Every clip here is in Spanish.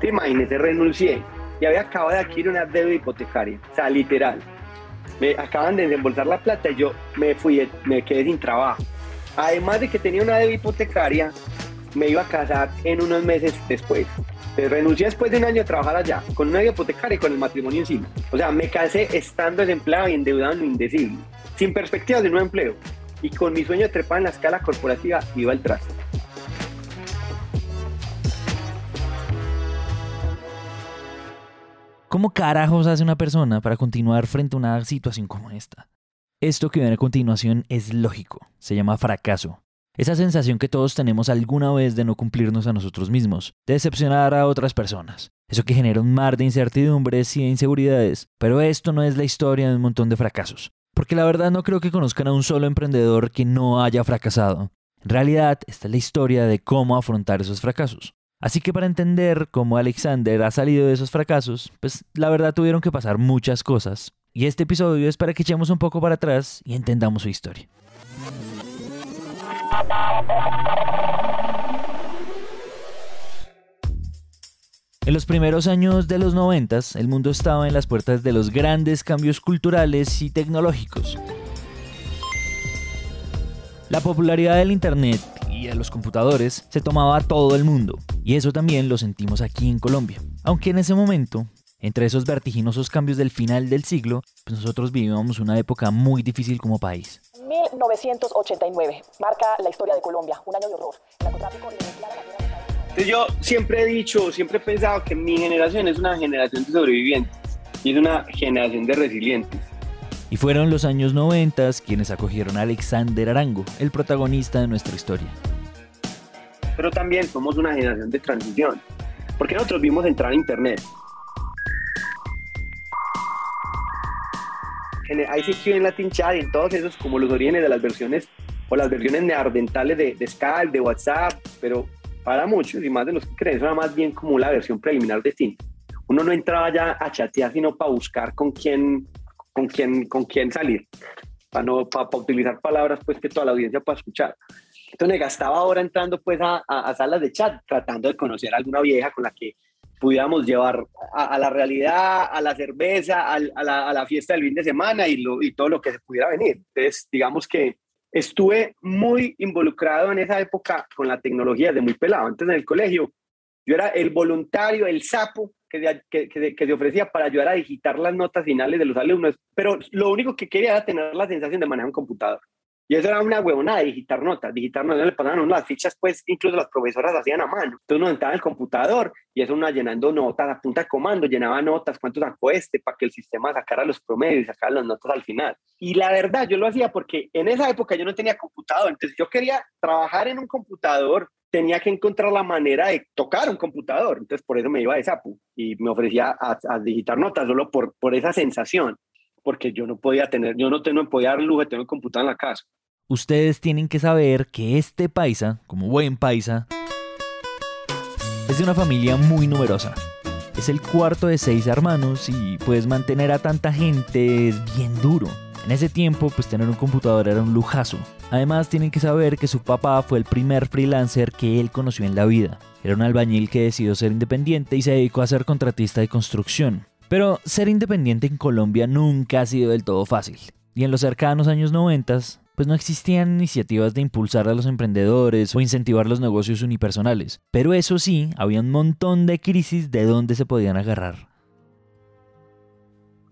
Te imagínese, renuncié y había acabado de adquirir una deuda hipotecaria, o sea, literal. Me acaban de desembolsar la plata y yo me fui, me quedé sin trabajo. Además de que tenía una deuda hipotecaria, me iba a casar en unos meses después. renuncié después de un año a trabajar allá, con una deuda hipotecaria y con el matrimonio encima. O sea, me casé estando desempleado y endeudado en lo indecible, sin perspectivas de nuevo empleo. Y con mi sueño de trepar en la escala corporativa iba al traste. ¿Cómo carajos hace una persona para continuar frente a una situación como esta? Esto que viene a continuación es lógico, se llama fracaso. Esa sensación que todos tenemos alguna vez de no cumplirnos a nosotros mismos, de decepcionar a otras personas. Eso que genera un mar de incertidumbres y de inseguridades. Pero esto no es la historia de un montón de fracasos. Porque la verdad no creo que conozcan a un solo emprendedor que no haya fracasado. En realidad, esta es la historia de cómo afrontar esos fracasos. Así que para entender cómo Alexander ha salido de esos fracasos, pues la verdad tuvieron que pasar muchas cosas. Y este episodio es para que echemos un poco para atrás y entendamos su historia. En los primeros años de los noventas, el mundo estaba en las puertas de los grandes cambios culturales y tecnológicos. La popularidad del Internet y de los computadores se tomaba a todo el mundo, y eso también lo sentimos aquí en Colombia. Aunque en ese momento, entre esos vertiginosos cambios del final del siglo, pues nosotros vivíamos una época muy difícil como país. 1989 marca la historia de Colombia, un año de horror. Entonces yo siempre he dicho, siempre he pensado que mi generación es una generación de sobrevivientes y es una generación de resilientes. Y fueron los años 90 quienes acogieron a Alexander Arango, el protagonista de nuestra historia. Pero también somos una generación de transición, porque nosotros vimos entrar a Internet. En ICQ, en Latin Chat, en todos esos, como los orígenes de las versiones o las versiones neardentales de, de Skype, de WhatsApp, pero para muchos y más de los que creen, eso era más bien como la versión preliminar de Tinder. Uno no entraba ya a chatear, sino para buscar con quién con quién, con quién salir, para, no, para, utilizar palabras pues que toda la audiencia pueda escuchar. Entonces me gastaba ahora entrando pues a, a, salas de chat, tratando de conocer a alguna vieja con la que pudiéramos llevar a, la realidad, a la cerveza, a, la, a, la, fiesta del fin de semana y, lo, y todo lo que se pudiera venir. Entonces, digamos que estuve muy involucrado en esa época con la tecnología desde muy pelado. Antes en el colegio, yo era el voluntario, el sapo que, se ofrecía para ayudar a digitar las notas finales de los alumnos, pero lo único que quería era tener la sensación de manejar un computador. Y eso era una huevonada, digitar notas, digitar notas, le pasaban las fichas, pues incluso las profesoras hacían a mano. Entonces uno entraba en el computador y eso uno llenando notas a punta de comando, llenaba notas, cuánto sacó este, para que el sistema sacara los promedios y sacara las notas al final. Y la verdad, yo lo hacía porque en esa época yo no tenía computador, entonces yo quería trabajar en un computador tenía que encontrar la manera de tocar un computador. Entonces, por eso me iba de sapo y me ofrecía a, digitar notas solo por, por esa sensación, porque yo no podía tener, yo no, tengo, podía dar lujo de tener un computador en la casa. Ustedes tienen que saber que este paisa, como buen paisa, es de una familia muy numerosa. Es el cuarto de seis hermanos y pues mantener a tanta gente es bien duro. En ese tiempo, pues tener un computador era un lujazo. Además, tienen que saber que su papá fue el primer freelancer que él conoció en la vida. Era un albañil que decidió ser independiente y se dedicó a ser contratista de construcción. Pero ser independiente en Colombia nunca ha sido del todo fácil. Y en los cercanos años 90, pues no existían iniciativas de impulsar a los emprendedores o incentivar los negocios unipersonales. Pero eso sí, había un montón de crisis de dónde se podían agarrar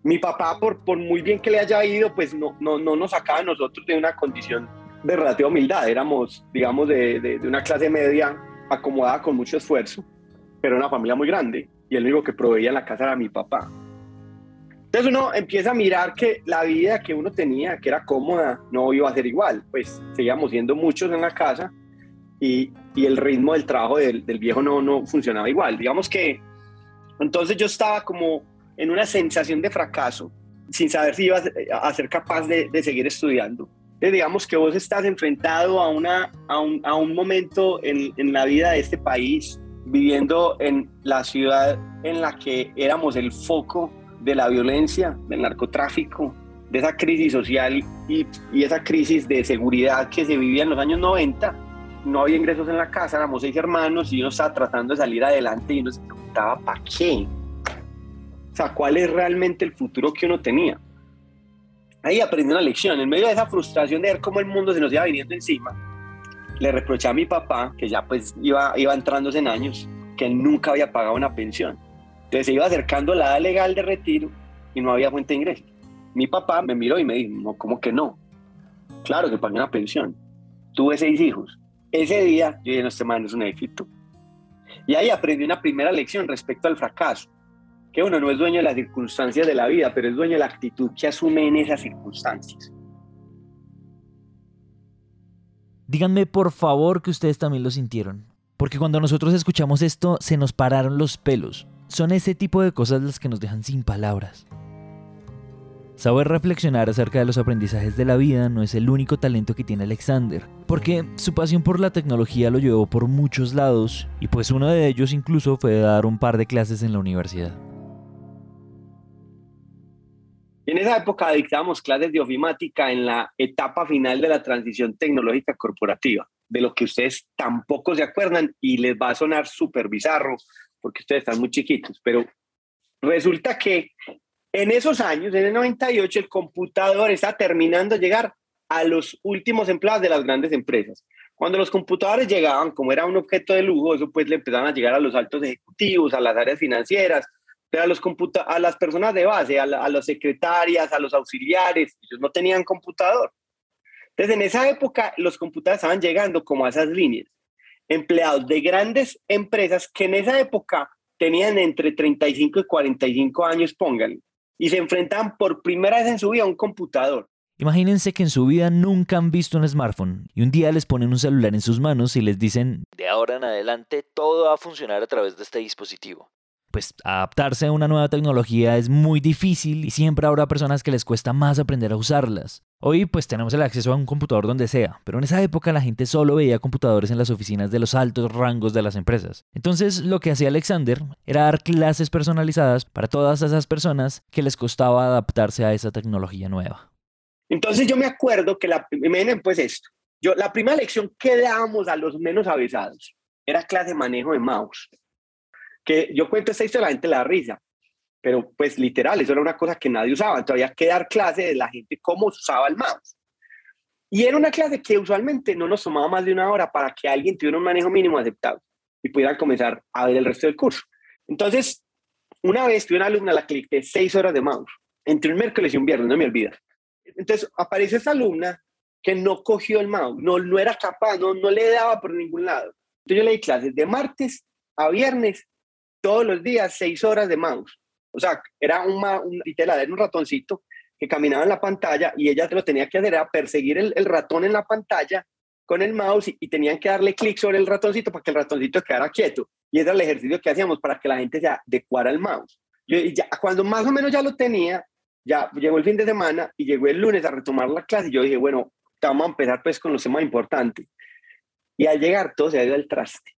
mi papá, por, muy bien que le haya ido, pues no, no nos sacaba a nosotros de una condición de relativa humildad. Éramos, digamos, de, de, una clase media acomodada con mucho esfuerzo, pero una familia muy grande. Y el único que proveía en la casa era mi papá. Entonces uno empieza a mirar que la vida que uno tenía, que era cómoda, no iba a ser igual. Pues seguíamos siendo muchos en la casa y, y el ritmo del trabajo del, del, viejo no, no funcionaba igual. Digamos que entonces yo estaba como en una sensación de fracaso, sin saber si ibas a ser capaz de, seguir estudiando. Digamos que vos estás enfrentado a, una, a, un, a un momento en, en la vida de este país, viviendo en la ciudad en la que éramos el foco de la violencia, del narcotráfico, de esa crisis social y, y, esa crisis de seguridad que se vivía en los años 90 no había ingresos en la casa, éramos seis hermanos y uno estaba tratando de salir adelante y uno se preguntaba, ¿para qué? O sea, ¿cuál es realmente el futuro que uno tenía? Ahí aprendí una lección. En medio de esa frustración de ver cómo el mundo se nos iba viniendo encima, le reproché a mi papá, que ya pues iba, iba entrándose en años, que él nunca había pagado una pensión. Entonces se iba acercando la edad legal de retiro y no había fuente de ingreso. Mi papá me miró y me dijo, no, ¿cómo que no? Claro que pagué una pensión. Tuve seis hijos. Ese día yo dije, no, este man es un éxito. Y ahí aprendí una primera lección respecto al fracaso que uno no es dueño de las circunstancias de la vida, pero es dueño de la actitud que asume en esas circunstancias. Díganme por favor que ustedes también lo sintieron, porque cuando nosotros escuchamos esto se nos pararon los pelos. Son ese tipo de cosas las que nos dejan sin palabras. Saber reflexionar acerca de los aprendizajes de la vida no es el único talento que tiene Alexander, porque su pasión por la tecnología lo llevó por muchos lados y pues uno de ellos incluso fue dar un par de clases en la universidad. En esa época dictábamos clases de ofimática en la etapa final de la transición tecnológica corporativa, de lo que ustedes tampoco se acuerdan y les va a sonar súper bizarro porque ustedes están muy chiquitos, pero resulta que en esos años, en el 98, el computador está terminando de llegar a los últimos empleados de las grandes empresas. Cuando los computadores llegaban, como era un objeto de lujo, eso pues le empezaban a llegar a los altos ejecutivos, a las áreas financieras, pero a, los a las personas de base, a, a las secretarias, a los auxiliares, ellos no tenían computador. Entonces, en esa época, los computadores estaban llegando como a esas líneas. Empleados de grandes empresas que en esa época tenían entre 35 y 45 años, pónganle, y se enfrentaban por primera vez en su vida a un computador. Imagínense que en su vida nunca han visto un smartphone y un día les ponen un celular en sus manos y les dicen, de ahora en adelante todo va a funcionar a través de este dispositivo pues adaptarse a una nueva tecnología es muy difícil y siempre habrá personas que les cuesta más aprender a usarlas. Hoy pues tenemos el acceso a un computador donde sea, pero en esa época la gente solo veía computadores en las oficinas de los altos rangos de las empresas. Entonces lo que hacía Alexander era dar clases personalizadas para todas esas personas que les costaba adaptarse a esa tecnología nueva. Entonces yo me acuerdo que la, pues esto, yo, la primera lección que dábamos a los menos avisados era clase de manejo de mouse que yo cuento esta historia, la gente le da risa, pero pues literal, eso era una cosa que nadie usaba, todavía había que dar clase de la gente cómo usaba el mouse. Y era una clase que usualmente no nos tomaba más de una hora para que alguien tuviera un manejo mínimo aceptado y pudiera comenzar a ver el resto del curso. Entonces, una vez tuve una alumna a la que le seis horas de mouse, entre un miércoles y un viernes, no me olvidas. Entonces, aparece esa alumna que no cogió el mouse, no, no era capaz, no, no le daba por ningún lado. Entonces yo le di clases de martes a viernes todos los días seis horas de mouse. O sea, era un, un, un ratoncito que caminaba en la pantalla y ella lo tenía que hacer, era perseguir el, ratón en la pantalla con el mouse y, tenían que darle clic sobre el ratoncito para que el ratoncito quedara quieto. Y era el ejercicio que hacíamos para que la gente se adecuara al mouse. ya, cuando más o menos ya lo tenía, ya llegó el fin de semana y llegó el lunes a retomar la clase y yo dije, bueno, vamos a empezar pues con los temas importantes. Y al llegar todo se ha ido al traste.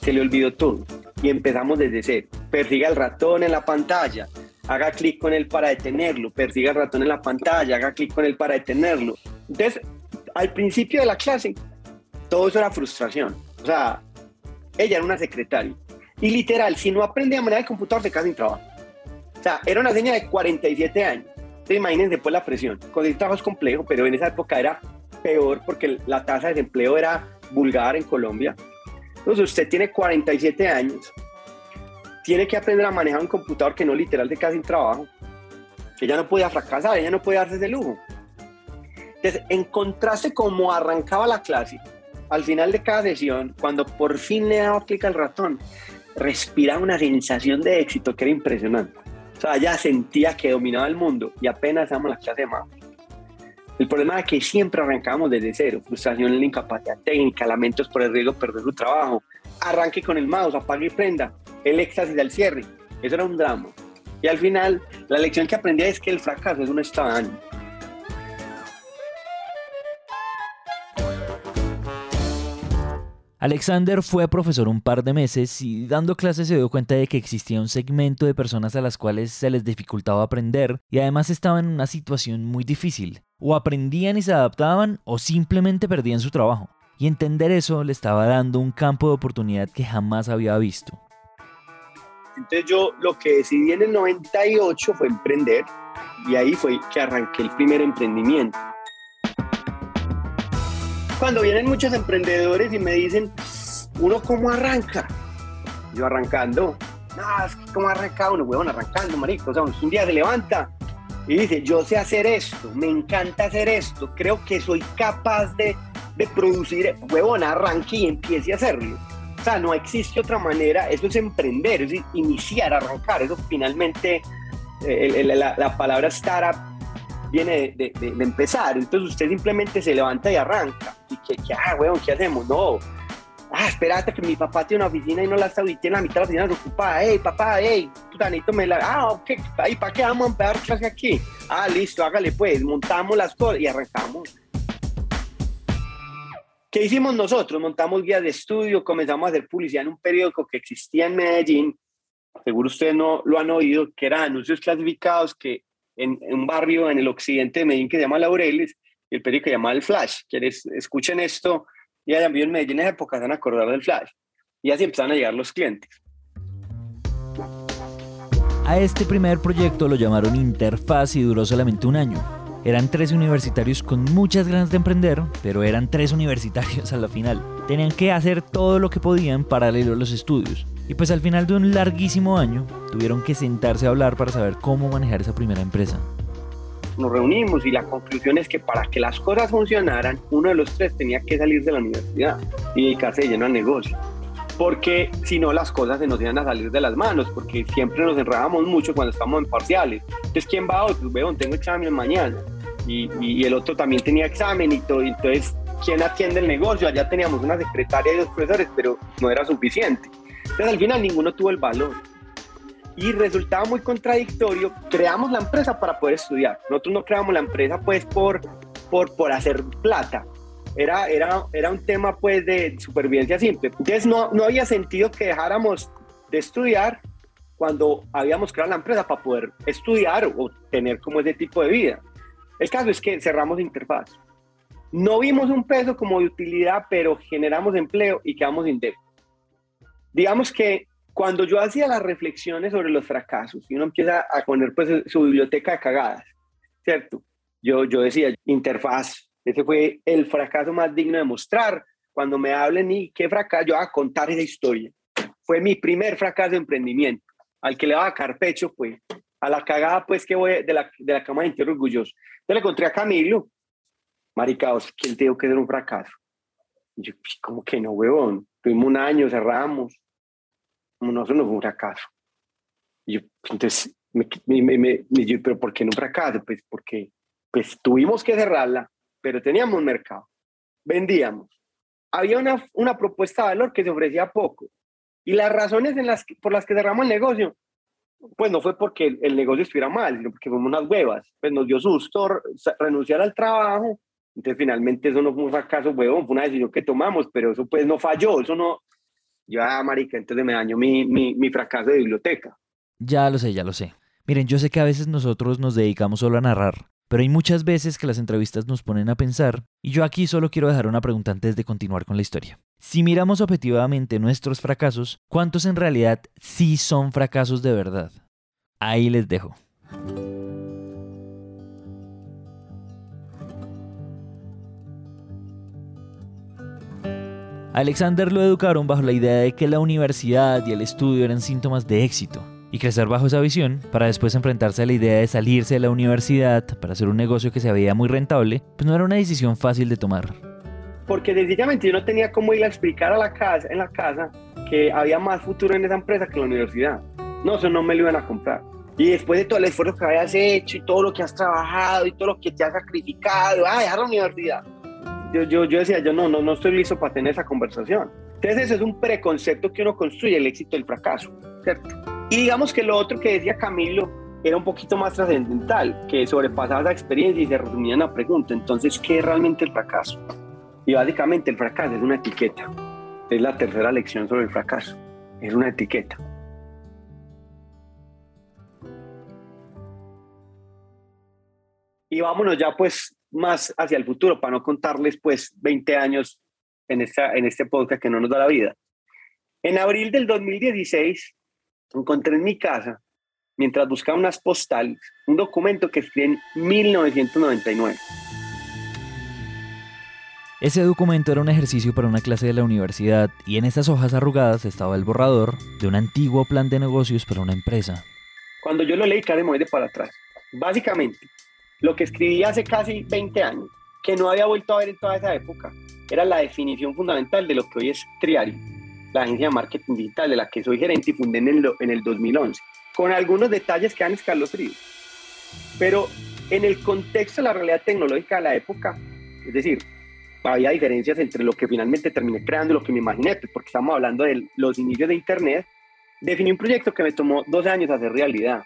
Se le olvidó todo y empezamos desde cero. Persiga el ratón en la pantalla, haga clic con él para detenerlo, persiga el ratón en la pantalla, haga clic con él para detenerlo. Entonces, al principio de la clase, todo eso era frustración. O sea, ella era una secretaria. Y literal, si no aprende a manejar el computador, se queda sin trabajo. O sea, era una señora de 47 años. Entonces, imagínense pues la presión. Con el trabajo es complejo, pero en esa época era peor porque la tasa de desempleo era vulgar en Colombia. Entonces usted tiene 47 años, tiene que aprender a manejar un computador que no literal de casi sin trabajo, ella no podía fracasar, ella no puede darse ese lujo. Entonces, en contraste como arrancaba la clase, al final de cada sesión, cuando por fin le daba clic al ratón, respiraba una sensación de éxito que era impresionante. O sea, ella sentía que dominaba el mundo y apenas damos la clase de más. El problema es que siempre arrancamos desde cero. Frustración en la incapacidad técnica, lamentos por el riesgo de perder su trabajo. Arranque con el mouse, apague y prenda. El éxtasis del cierre. Eso era un drama. Y al final, la lección que aprendí es que el fracaso es un estado de ánimo. Alexander fue profesor un par de meses y dando clases se dio cuenta de que existía un segmento de personas a las cuales se les dificultaba aprender y además estaban en una situación muy difícil. O aprendían y se adaptaban o simplemente perdían su trabajo. y entender eso le estaba dando un campo de oportunidad que jamás había visto. Entonces yo lo que decidí en el 98 fue emprender y ahí fue que arranqué el primer emprendimiento. Cuando vienen muchos emprendedores y me dicen, ¿uno cómo arranca? Yo arrancando, no, es que ¿cómo arranca uno? Huevón, arrancando, marico. O sea, un día se levanta y dice, yo sé hacer esto, me encanta hacer esto, creo que soy capaz de, de producir, huevón, arranque y empiece a hacerlo. O sea, no existe otra manera, eso es emprender, es iniciar, arrancar, eso finalmente, eh, la, la, palabra startup viene de, de, de, empezar, entonces usted simplemente se levanta y arranca, y que, que ah, huevón, ¿qué hacemos? No, ah, espérate que mi papá tiene una oficina y no la está tiene la mitad de la oficina desocupada, hey, papá, hey, putanito, me la, ah, ok, ¿y para qué vamos a empezar clase aquí? Ah, listo, hágale pues, montamos las cosas y arrancamos. ¿Qué hicimos nosotros? Montamos guías de estudio, comenzamos a hacer publicidad en un periódico que existía en Medellín, seguro ustedes no lo han oído, que eran anuncios clasificados que en, en un barrio en el occidente de Medellín que se llama Laureles, el periódico se llama El Flash. Quienes escuchen esto, y hayan vivido en Medellín en esa época, se van a del flash. Y así empezaron a llegar los clientes. A este primer proyecto lo llamaron Interfaz y duró solamente un año. Eran tres universitarios con muchas ganas de emprender, pero eran tres universitarios a la final. Tenían que hacer todo lo que podían paralelo a los estudios. Y pues al final de un larguísimo año, tuvieron que sentarse a hablar para saber cómo manejar esa primera empresa nos reunimos y la conclusión es que para que las cosas funcionaran, uno de los tres tenía que salir de la universidad y dedicarse de lleno al negocio. Porque si no, las cosas se nos iban a salir de las manos, porque siempre nos enredábamos mucho cuando estamos en parciales. Entonces, ¿quién va hoy? Pues, veo, tengo examen mañana. Y, y, el otro también tenía examen y todo. Entonces, ¿quién atiende el negocio? Allá teníamos una secretaria y dos profesores, pero no era suficiente. Entonces, al final, ninguno tuvo el valor y resultaba muy contradictorio. Creamos la empresa para poder estudiar. Nosotros no creamos la empresa pues por, por, por hacer plata. Era, era, era un tema pues de supervivencia simple. Entonces no, no había sentido que dejáramos de estudiar cuando habíamos creado la empresa para poder estudiar o tener como ese tipo de vida. El caso es que cerramos interfaz. No vimos un peso como de utilidad, pero generamos empleo y quedamos sin deuda. Digamos que cuando yo hacía las reflexiones sobre los fracasos y uno empieza a poner pues su biblioteca de cagadas, ¿cierto? Yo, yo decía, interfaz, ese fue el fracaso más digno de mostrar. Cuando me hablen y qué fracaso, yo voy a contar esa historia. Fue mi primer fracaso de emprendimiento, al que le daba carpecho, pues, a la cagada, pues, que voy de la, de la cama de entierro orgulloso. Entonces le encontré a Camilo, maricaos, ¿quién te dijo que era un fracaso? Y yo, pues, ¿cómo que no, huevón? Tuvimos un año, cerramos, no, eso no fue un fracaso. Y yo, entonces, me, me, me, yo, pero ¿por qué no fracaso? Pues porque pues tuvimos que cerrarla, pero teníamos un mercado, vendíamos. Había una, una propuesta de valor que se ofrecía poco. Y las razones en las por las que cerramos el negocio, pues no fue porque el, negocio estuviera mal, sino porque fuimos unas huevas. Pues nos dio susto renunciar al trabajo. Entonces, finalmente, eso no fue un fracaso, huevón, fue una decisión que tomamos, pero eso pues no falló, eso no, yo, ah, marica, entonces me dañó mi, mi, mi fracaso de biblioteca. Ya lo sé, ya lo sé. Miren, yo sé que a veces nosotros nos dedicamos solo a narrar, pero hay muchas veces que las entrevistas nos ponen a pensar, y yo aquí solo quiero dejar una pregunta antes de continuar con la historia. Si miramos objetivamente nuestros fracasos, ¿cuántos en realidad sí son fracasos de verdad? Ahí les dejo. Alexander lo educaron bajo la idea de que la universidad y el estudio eran síntomas de éxito, y crecer bajo esa visión, para después enfrentarse a la idea de salirse de la universidad para hacer un negocio que se veía muy rentable, pues no era una decisión fácil de tomar. Porque sencillamente yo no tenía cómo ir a explicar a la casa, en la casa que había más futuro en esa empresa que en la universidad. No, eso no me lo iban a comprar. Y después de todo el esfuerzo que habías hecho y todo lo que has trabajado y todo lo que te has sacrificado, ah, dejar la universidad yo, yo, yo decía, yo no, no, no estoy listo para tener esa conversación. Entonces ese es un preconcepto que uno construye, el éxito y el fracaso, ¿cierto? Y digamos que lo otro que decía Camilo era un poquito más trascendental, que sobrepasaba esa experiencia y se resumía en la pregunta, entonces, ¿qué es realmente el fracaso? Y básicamente el fracaso es una etiqueta, es la tercera lección sobre el fracaso, es una etiqueta. Y vámonos ya pues más hacia el futuro, para no contarles pues 20 años en, esta, en este podcast que no nos da la vida. En abril del 2016 encontré en mi casa, mientras buscaba unas postales, un documento que escribí en 1999. Ese documento era un ejercicio para una clase de la universidad y en esas hojas arrugadas estaba el borrador de un antiguo plan de negocios para una empresa. Cuando yo lo leí, casi me voy de para atrás. Básicamente, lo que escribí hace casi 20 años, que no había vuelto a ver en toda esa época, era la definición fundamental de lo que hoy es Triari, la agencia de marketing digital de la que soy gerente y fundé en el, en el 2011, con algunos detalles que han escalofríos. Pero en el contexto de la realidad tecnológica de la época, es decir, había diferencias entre lo que finalmente terminé creando y lo que me imaginé, pues, porque estamos hablando de los inicios de Internet, definí un proyecto que me tomó 12 años hacer realidad.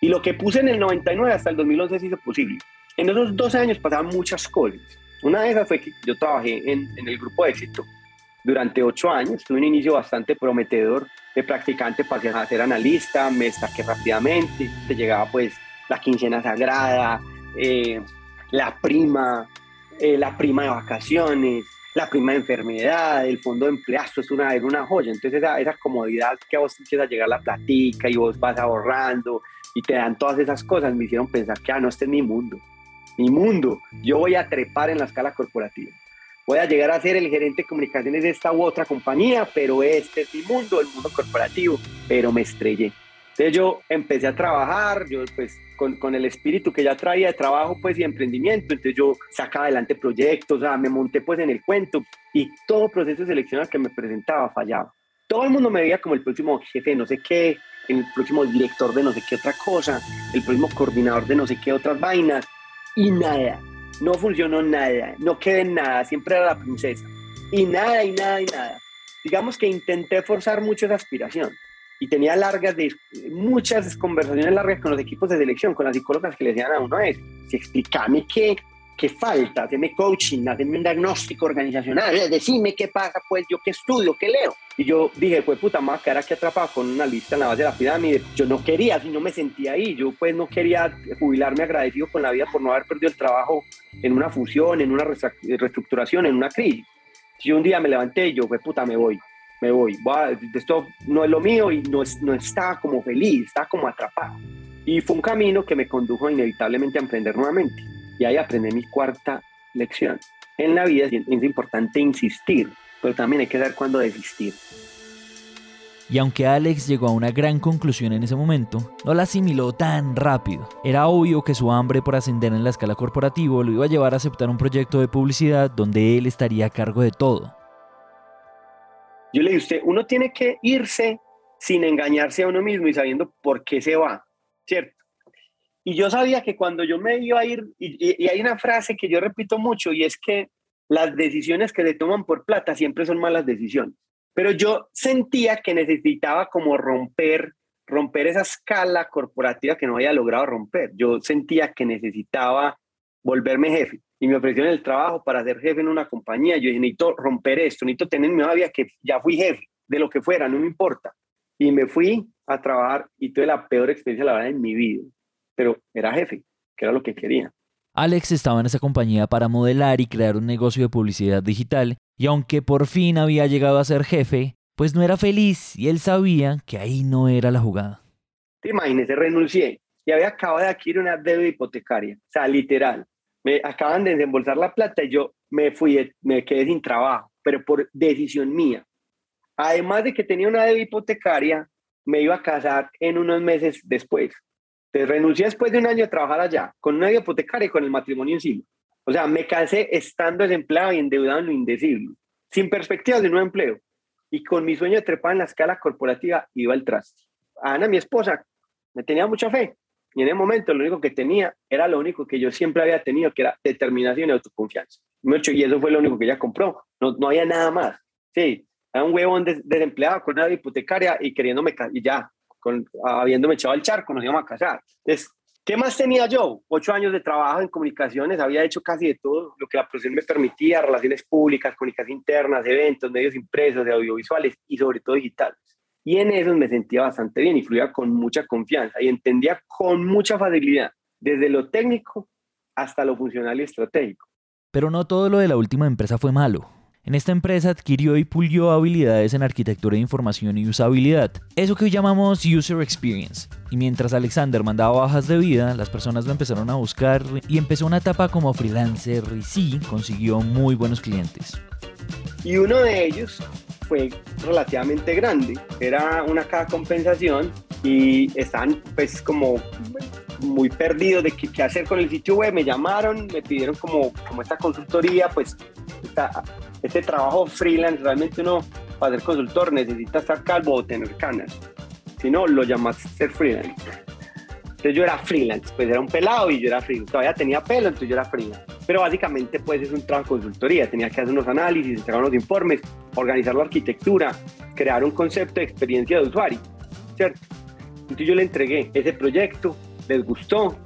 Y lo que puse en el 99 hasta el 2011 se hizo posible. En esos 12 años pasaban muchas cosas. Una de esas fue que yo trabajé en, en el grupo de éxito durante 8 años. Tuve un inicio bastante prometedor de practicante, pasé a ser analista, me destaqué rápidamente, te llegaba pues la quincena sagrada, eh, la prima, eh, la prima de vacaciones, la prima de enfermedad, el fondo de empleazo, es una, es una joya. Entonces esa, esa comodidad que a vos empieza a llegar la platica y vos vas ahorrando y te dan todas esas cosas, me hicieron pensar que, ah, no, este es mi mundo, mi mundo. Yo voy a trepar en la escala corporativa. Voy a llegar a ser el gerente de comunicaciones de esta u otra compañía, pero este es mi mundo, el mundo corporativo, pero me estrellé. Entonces yo empecé a trabajar, yo pues con, con, el espíritu que ya traía de trabajo pues y emprendimiento, entonces yo sacaba adelante proyectos, o sea, me monté pues en el cuento y todo proceso de selección al que me presentaba fallaba. Todo el mundo me veía como el próximo jefe no sé qué, el próximo director de no sé qué otra cosa, el próximo coordinador de no sé qué otras vainas y nada, no funcionó nada, no quedé en nada, siempre era la princesa y nada y nada y nada. Digamos que intenté forzar mucho esa aspiración y tenía largas, de, muchas conversaciones largas con los equipos de selección, con las psicólogas que le decían a uno es, si explícame qué, qué falta, haceme coaching, haceme un diagnóstico organizacional, eh, decime qué pasa, pues yo qué estudio, qué leo. Y yo dije, pues puta, más cara que atrapado con una lista en la base de la pirámide. Yo no quería, si no me sentía ahí, yo pues no quería jubilarme agradecido con la vida por no haber perdido el trabajo en una fusión, en una reestructuración, en una crisis. Si un día me levanté y yo, pues puta, me voy me voy, esto no es lo mío y no, no estaba como feliz, estaba como atrapado. Y fue un camino que me condujo inevitablemente a emprender nuevamente. Y ahí aprendí mi cuarta lección. En la vida es importante insistir, pero también hay que saber cuándo desistir. Y aunque Alex llegó a una gran conclusión en ese momento, no la asimiló tan rápido. Era obvio que su hambre por ascender en la escala corporativa lo iba a llevar a aceptar un proyecto de publicidad donde él estaría a cargo de todo. Yo le dije, usted, uno tiene que irse sin engañarse a uno mismo y sabiendo por qué se va, ¿cierto? Y yo sabía que cuando yo me iba a ir, y, hay una frase que yo repito mucho, y es que las decisiones que se toman por plata siempre son malas decisiones. Pero yo sentía que necesitaba como romper, romper esa escala corporativa que no había logrado romper. Yo sentía que necesitaba volverme jefe y me ofrecieron el trabajo para ser jefe en una compañía. Yo dije, necesito romper esto, necesito tener mi vida que ya fui jefe, de lo que fuera, no me importa. Y me fui a trabajar y tuve la peor experiencia la verdad en mi vida, pero era jefe, que era lo que quería. Alex estaba en esa compañía para modelar y crear un negocio de publicidad digital, y aunque por fin había llegado a ser jefe, pues no era feliz y él sabía que ahí no era la jugada. Te imagínese, renuncié y había acabado de adquirir una deuda hipotecaria, o sea, literal me acaban de desembolsar la plata y yo me fui, me quedé sin trabajo, pero por decisión mía. Además de que tenía una deuda hipotecaria, me iba a casar en unos meses después. Entonces renuncié después de un año a trabajar allá, con una hipotecaria y con el matrimonio encima. O sea, me casé estando desempleado y endeudado en lo indecible, sin perspectivas de nuevo empleo. Y con mi sueño de trepar en la escala corporativa iba al traste. Ana, mi esposa, me tenía mucha fe. Y en ese momento lo único que tenía era lo único que yo siempre había tenido, que era determinación y autoconfianza. Y eso fue lo único que ella compró. No, no había nada más. Sí, era un huevón desempleado con una hipotecaria y queriéndome, y ya, con, habiéndome echado al charco, nos íbamos a casar. Entonces, ¿qué más tenía yo? Ocho años de trabajo en comunicaciones, había hecho casi de todo lo que la profesión me permitía, relaciones públicas, comunicación internas, eventos, medios impresos, de audiovisuales y sobre todo digitales. Y en eso me sentía bastante bien y fluía con mucha confianza y entendía con mucha facilidad, desde lo técnico hasta lo funcional y estratégico. Pero no todo lo de la última empresa fue malo. En esta empresa adquirió y pulió habilidades en arquitectura de información y usabilidad, eso que hoy llamamos User Experience. Y mientras Alexander mandaba bajas de vida, las personas lo empezaron a buscar y empezó una etapa como freelancer y sí, consiguió muy buenos clientes. Y uno de ellos fue relativamente grande, era una cada compensación y estaban pues como muy perdidos de qué, hacer con el sitio web, me llamaron, me pidieron como, como esta consultoría, pues este trabajo freelance, realmente uno para ser consultor necesita estar calvo o tener canas, si no lo llamas ser freelance. Entonces yo era freelance, pues era un pelado y yo era freelance, todavía tenía pelo, entonces yo era freelance. Pero básicamente pues es un trabajo de consultoría, tenía que hacer unos análisis, entregar unos informes, organizar la arquitectura, crear un concepto de experiencia de usuario, ¿cierto? Entonces yo le entregué ese proyecto, les gustó,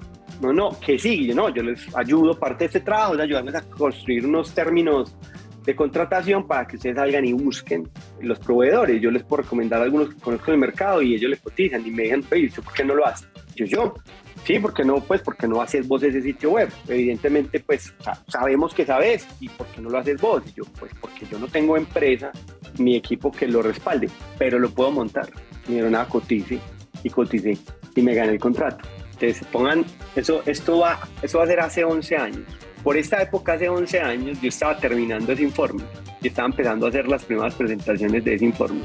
no, no, que sigue, no, yo les ayudo, parte de este trabajo es ayudarles a construir unos términos de contratación para que ustedes salgan y busquen los proveedores. Yo les puedo recomendar a algunos que conozco el mercado y ellos les cotizan y me digan, ¿por qué no lo haces? Yo, yo, sí, porque no, pues porque no haces vos ese sitio web. Evidentemente, pues sabemos que sabes y ¿por qué no lo haces vos? Y yo, pues porque yo no tengo empresa, mi equipo que lo respalde, pero lo puedo montar. Me dieron a cotice y coticé y me gané el contrato. Entonces, pongan, eso, esto va, eso va a ser hace 11 años. Por esta época, hace 11 años, yo estaba terminando ese informe y estaba empezando a hacer las primeras presentaciones de ese informe.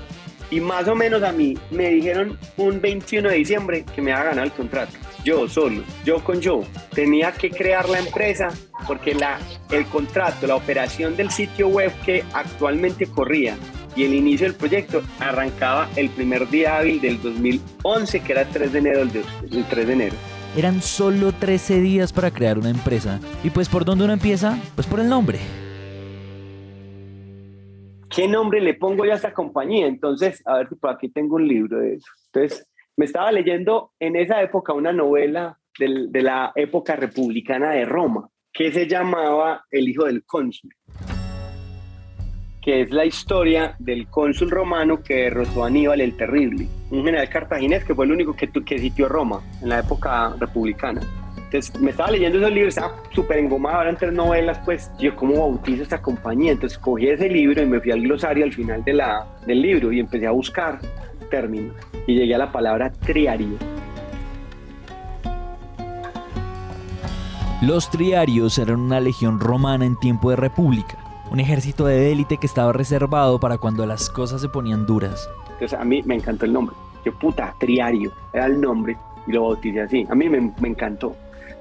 Y más o menos a mí me dijeron un 21 de diciembre que me iba a ganar el contrato. Yo solo, yo con yo. Tenía que crear la empresa porque la, el contrato, la operación del sitio web que actualmente corría y el inicio del proyecto arrancaba el primer día hábil del 2011, que era el 3 de enero. El 3 de enero. Eran solo 13 días para crear una empresa. ¿Y pues por dónde uno empieza? Pues por el nombre. ¿Qué nombre le pongo yo a esta compañía? Entonces, a ver por aquí tengo un libro de eso. Entonces, me estaba leyendo en esa época una novela de la época republicana de Roma, que se llamaba El hijo del cónsul que es la historia del cónsul romano que derrotó a Aníbal el Terrible, un general cartaginés que fue el único que, que sitió Roma en la época republicana. Entonces me estaba leyendo esos libros, estaba súper engomado, eran tres novelas, pues yo cómo bautizo esta compañía. Entonces cogí ese libro y me fui al glosario al final del libro y empecé a buscar términos y llegué a la palabra triario. Los triarios eran una legión romana en tiempo de república un ejército de élite que estaba reservado para cuando las cosas se ponían duras. Entonces a mí me encantó el nombre. Yo puta, Triario, era el nombre y lo bauticé así. A mí me, me, encantó.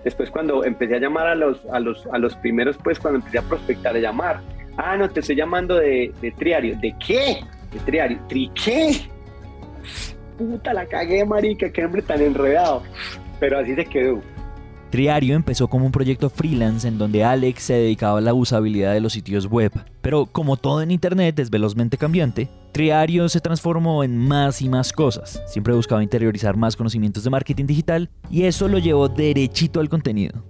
Después cuando empecé a llamar a los, a los, a los primeros, pues cuando empecé a prospectar, a llamar, ah, no, te estoy llamando de, de Triario. ¿De qué? De Triario. ¿Tri qué? Puta, la cagué, marica, qué nombre tan enredado. Pero así se quedó. Triario empezó como un proyecto freelance en donde Alex se dedicaba a la usabilidad de los sitios web. Pero como todo en Internet es velozmente cambiante, Triario se transformó en más y más cosas. Siempre buscaba interiorizar más conocimientos de marketing digital y eso lo llevó derechito al contenido.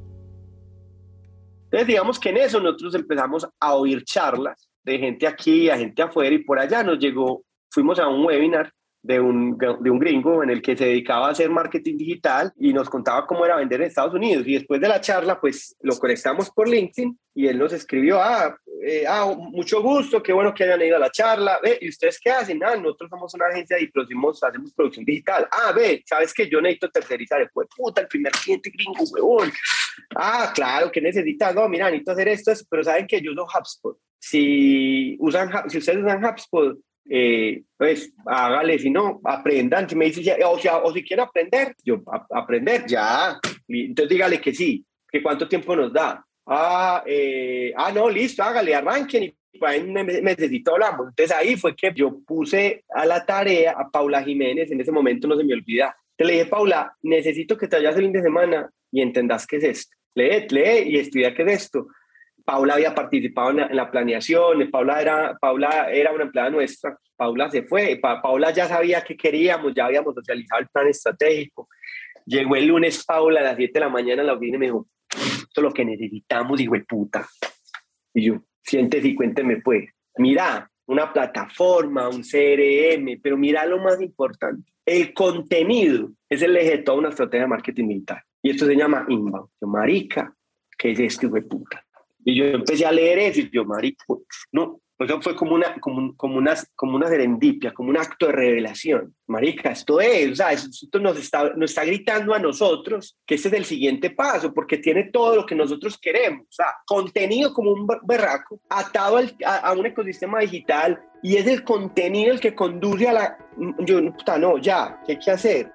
Entonces digamos que en eso nosotros empezamos a oír charlas de gente aquí, a gente afuera y por allá nos llegó, fuimos a un webinar de un, de un gringo en el que se dedicaba a hacer marketing digital y nos contaba cómo era vender en Estados Unidos. Y después de la charla, pues lo conectamos por LinkedIn y él nos escribió, ah, eh, ah mucho gusto, qué bueno que hayan ido a la charla. Ve, ¿y ustedes qué hacen? Ah, nosotros somos una agencia y producimos, hacemos producción digital. Ah, ve, ¿sabes que yo necesito tercerizar? Pues, puta, el primer cliente gringo, huevón. Ah, claro, que necesitas? No, mira, necesito hacer esto, pero ¿saben que yo uso HubSpot? Si, usan, si ustedes usan HubSpot, eh, pues hágale, si no, aprendan. Si me dice, o, sea, o si quiere aprender, yo, aprender, ya. Entonces dígale que sí, que cuánto tiempo nos da. Ah, eh, ah, no, listo, hágale, arranquen y en un necesito hablamos. Entonces ahí fue que yo puse a la tarea a Paula Jiménez, en ese momento no se me olvida. Te le dije, Paula, necesito que te vayas el fin de semana y entendas qué es esto. Lee, lee y estudia qué es esto. Paula había participado en la, planeación, Paula era, Paula era una empleada nuestra, Paula se fue, Paula ya sabía qué queríamos, ya habíamos socializado el plan estratégico. Llegó el lunes Paula a las 7 de la mañana a la oficina y me dijo, esto es lo que necesitamos, hijo de puta. Y yo, siéntese y cuénteme pues. Mira, una plataforma, un CRM, pero mira lo más importante, el contenido es el eje de toda una estrategia de marketing militar. Y esto se llama inbound. Marica, ¿qué es esto, hijo de puta? Y yo empecé a leer eso y yo, marico, no, Pues eso fue como una, como, como, una, como una serendipia, como un acto de revelación. Marica, esto es, o sea, esto nos está, nos está gritando a nosotros que ese es el siguiente paso, porque tiene todo lo que nosotros queremos. O sea, contenido como un berraco, atado al, a, un ecosistema digital, y es el contenido el que conduce a la... Yo, puta, no, ya, ¿qué hay que hacer?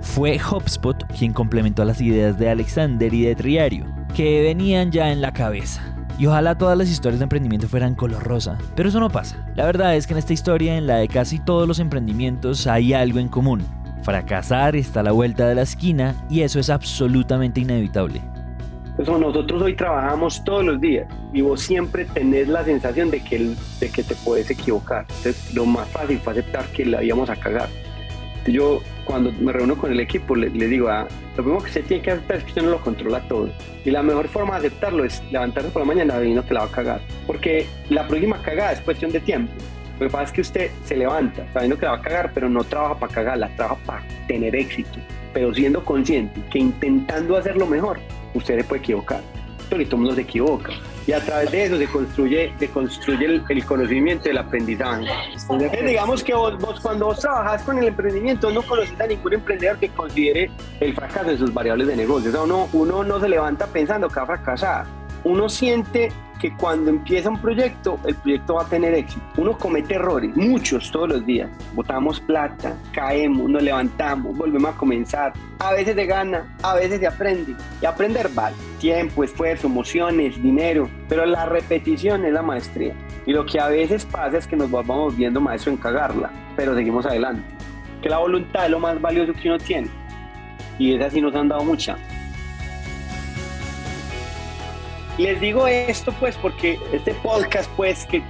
Fue HubSpot quien complementó las ideas de Alexander y de Triario, que venían ya en la cabeza y ojalá todas las historias de emprendimiento fueran color rosa, pero eso no pasa. La verdad es que en esta historia, en la de casi todos los emprendimientos, hay algo en común. Fracasar está a la vuelta de la esquina y eso es absolutamente inevitable. Eso nosotros hoy trabajamos todos los días y vos siempre tenés la sensación de que, de que te puedes equivocar. Entonces, lo más fácil fue aceptar que la íbamos a cagar. Yo cuando me reúno con el equipo le, digo, ah, lo primero que se tiene que aceptar es que usted no lo controla todo. Y la mejor forma de aceptarlo es levantarse por la mañana sabiendo que la va a cagar. Porque la próxima cagada es cuestión de tiempo. Lo que pasa es que usted se levanta sabiendo que la va a cagar, pero no trabaja para cagarla, trabaja para tener éxito. Pero siendo consciente que intentando hacerlo mejor, usted se puede equivocar. Pero todo el mundo se equivoca y a través de eso se construye, se construye el, conocimiento y el aprendizaje. digamos que vos, cuando vos trabajás con el emprendimiento no conoces a ningún emprendedor que considere el fracaso de sus variables de negocio. O sea, uno, uno no se levanta pensando que va a fracasar. Uno siente que cuando empieza un proyecto, el proyecto va a tener éxito. Uno comete errores, muchos todos los días. Botamos plata, caemos, nos levantamos, volvemos a comenzar. A veces se gana, a veces se aprende. Y aprender vale. Tiempo, esfuerzo, emociones, dinero. Pero la repetición es la maestría. Y lo que a veces pasa es que nos vamos viendo maestro en cagarla, pero seguimos adelante. Que la voluntad es lo más valioso que uno tiene. Y es así nos han dado mucha. Les digo esto pues porque este podcast pues que,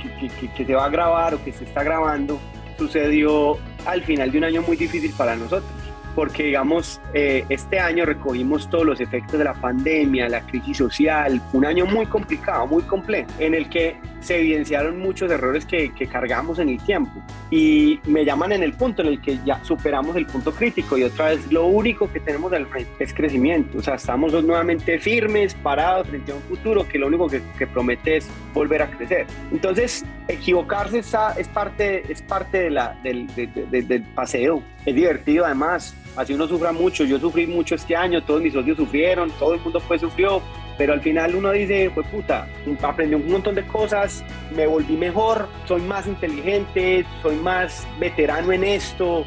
que, se va a grabar o que se está grabando sucedió al final de un año muy difícil para nosotros porque digamos, eh, este año recogimos todos los efectos de la pandemia, la crisis social, un año muy complicado, muy complejo, en el que se evidenciaron muchos errores que, que, cargamos en el tiempo. Y me llaman en el punto en el que ya superamos el punto crítico y otra vez lo único que tenemos al frente es crecimiento. O sea, estamos nuevamente firmes, parados frente a un futuro que lo único que, que promete es volver a crecer. Entonces, equivocarse está, es, parte, es parte de la, del, del paseo. Es divertido además así uno sufra mucho, yo sufrí mucho este año, todos mis socios sufrieron, todo el mundo pues sufrió, pero al final uno dice, pues puta, aprendí un montón de cosas, me volví mejor, soy más inteligente, soy más veterano en esto,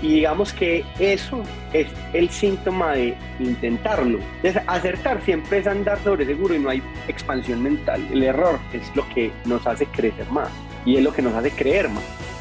y digamos que eso es el síntoma de intentarlo. Es acertar siempre es andar sobre seguro y no hay expansión mental. El error es lo que nos hace crecer más y es lo que nos hace creer más.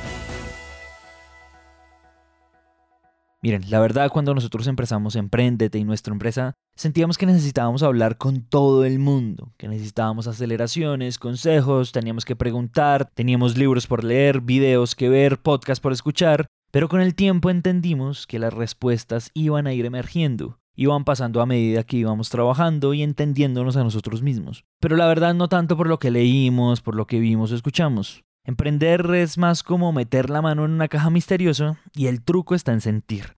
Miren, la verdad cuando nosotros empezamos Emprendete y nuestra empresa, sentíamos que necesitábamos hablar con todo el mundo, que necesitábamos aceleraciones, consejos, teníamos que preguntar, teníamos libros por leer, videos que ver, podcasts por escuchar, pero con el tiempo entendimos que las respuestas iban a ir emergiendo, iban pasando a medida que íbamos trabajando y entendiéndonos a nosotros mismos. Pero la verdad no tanto por lo que leímos, por lo que vimos o escuchamos. Emprender es más como meter la mano en una caja misteriosa y el truco está en sentir.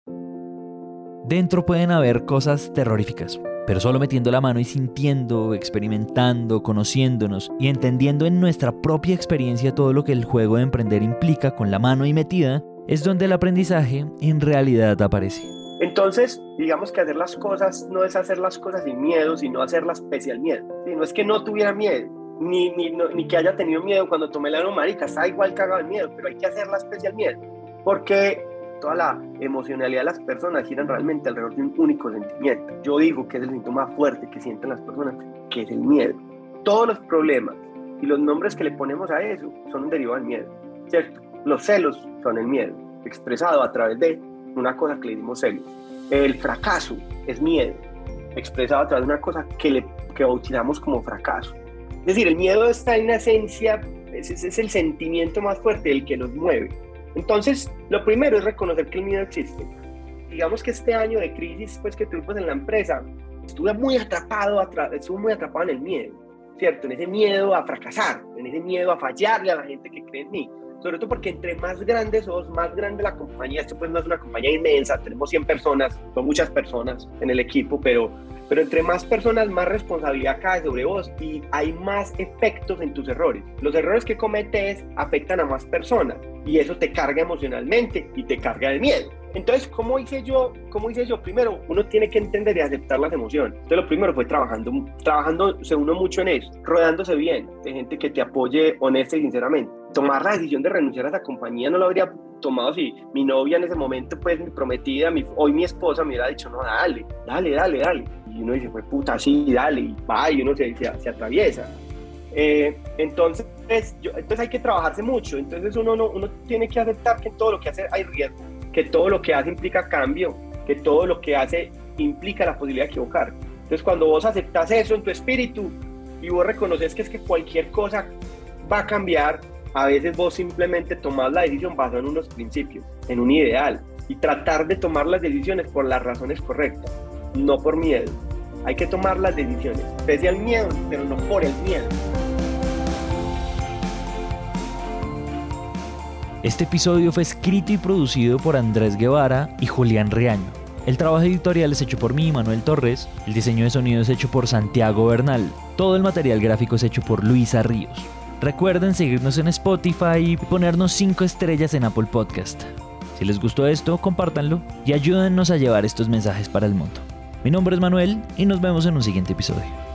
Dentro pueden haber cosas terroríficas, pero solo metiendo la mano y sintiendo, experimentando, conociéndonos y entendiendo en nuestra propia experiencia todo lo que el juego de emprender implica con la mano y metida, es donde el aprendizaje en realidad aparece. Entonces, digamos que hacer las cosas no es hacer las cosas sin miedo, sino hacerlas pese al miedo. no es que no tuviera miedo, ni, ni, ni, que haya tenido miedo cuando tomé la marica, está igual cagado el miedo, pero hay que hacer la especial miedo, porque toda la emocionalidad de las personas giran realmente alrededor de un único sentimiento. Yo digo que es el síntoma fuerte que sienten las personas, que es el miedo. Todos los problemas y los nombres que le ponemos a eso son un derivado del miedo, ¿cierto? Los celos son el miedo, expresado a través de una cosa que le dimos celos. El fracaso es miedo, expresado a través de una cosa que, le, que bautizamos como fracaso. Es decir, el miedo está en la esencia, ese es el sentimiento más fuerte, el que nos mueve. Entonces, lo primero es reconocer que el miedo existe. Digamos que este año de crisis pues, que tuvimos en la empresa, estuve muy atrapado, estuve muy atrapado en el miedo, ¿cierto? En ese miedo a fracasar, en ese miedo a fallarle a la gente que cree en mí. Sobre todo porque entre más grandes sos, más grande la compañía. Esto pues no es una compañía inmensa, tenemos 100 personas, son muchas personas en el equipo, pero pero entre más personas, más responsabilidad cae sobre vos y hay más efectos en tus errores. Los errores que cometes afectan a más personas y eso te carga emocionalmente y te carga de miedo. Entonces, ¿cómo hice yo? ¿Cómo hice yo? Primero, uno tiene que entender y aceptar las emociones. Entonces, lo primero fue trabajando, trabajando se uno mucho en eso, rodeándose bien de gente que te apoye honesta y sinceramente. Tomar la decisión de renunciar a esa compañía no lo habría tomado si mi novia en ese momento, pues mi prometida, mi, hoy mi esposa me hubiera dicho, no, dale, dale, dale, dale. Y uno dice, pues puta, sí, dale, y va, y uno se, se, se atraviesa. Eh, entonces, yo, entonces hay que trabajarse mucho. Entonces uno, no, uno tiene que aceptar que en todo lo que hace hay riesgo que todo lo que hace implica cambio, que todo lo que hace implica la posibilidad de equivocar. Entonces, cuando vos aceptas eso en tu espíritu y vos reconoces que es que cualquier cosa va a cambiar, a veces vos simplemente tomás la decisión basada en unos principios, en un ideal, y tratar de tomar las decisiones por las razones correctas, no por miedo. Hay que tomar las decisiones, pese al miedo, pero no por el miedo. Este episodio fue escrito y producido por Andrés Guevara y Julián Reaño. El trabajo editorial es hecho por mí, Manuel Torres. El diseño de sonido es hecho por Santiago Bernal. Todo el material gráfico es hecho por Luisa Ríos. Recuerden seguirnos en Spotify y ponernos 5 estrellas en Apple Podcast. Si les gustó esto, compártanlo y ayúdennos a llevar estos mensajes para el mundo. Mi nombre es Manuel y nos vemos en un siguiente episodio.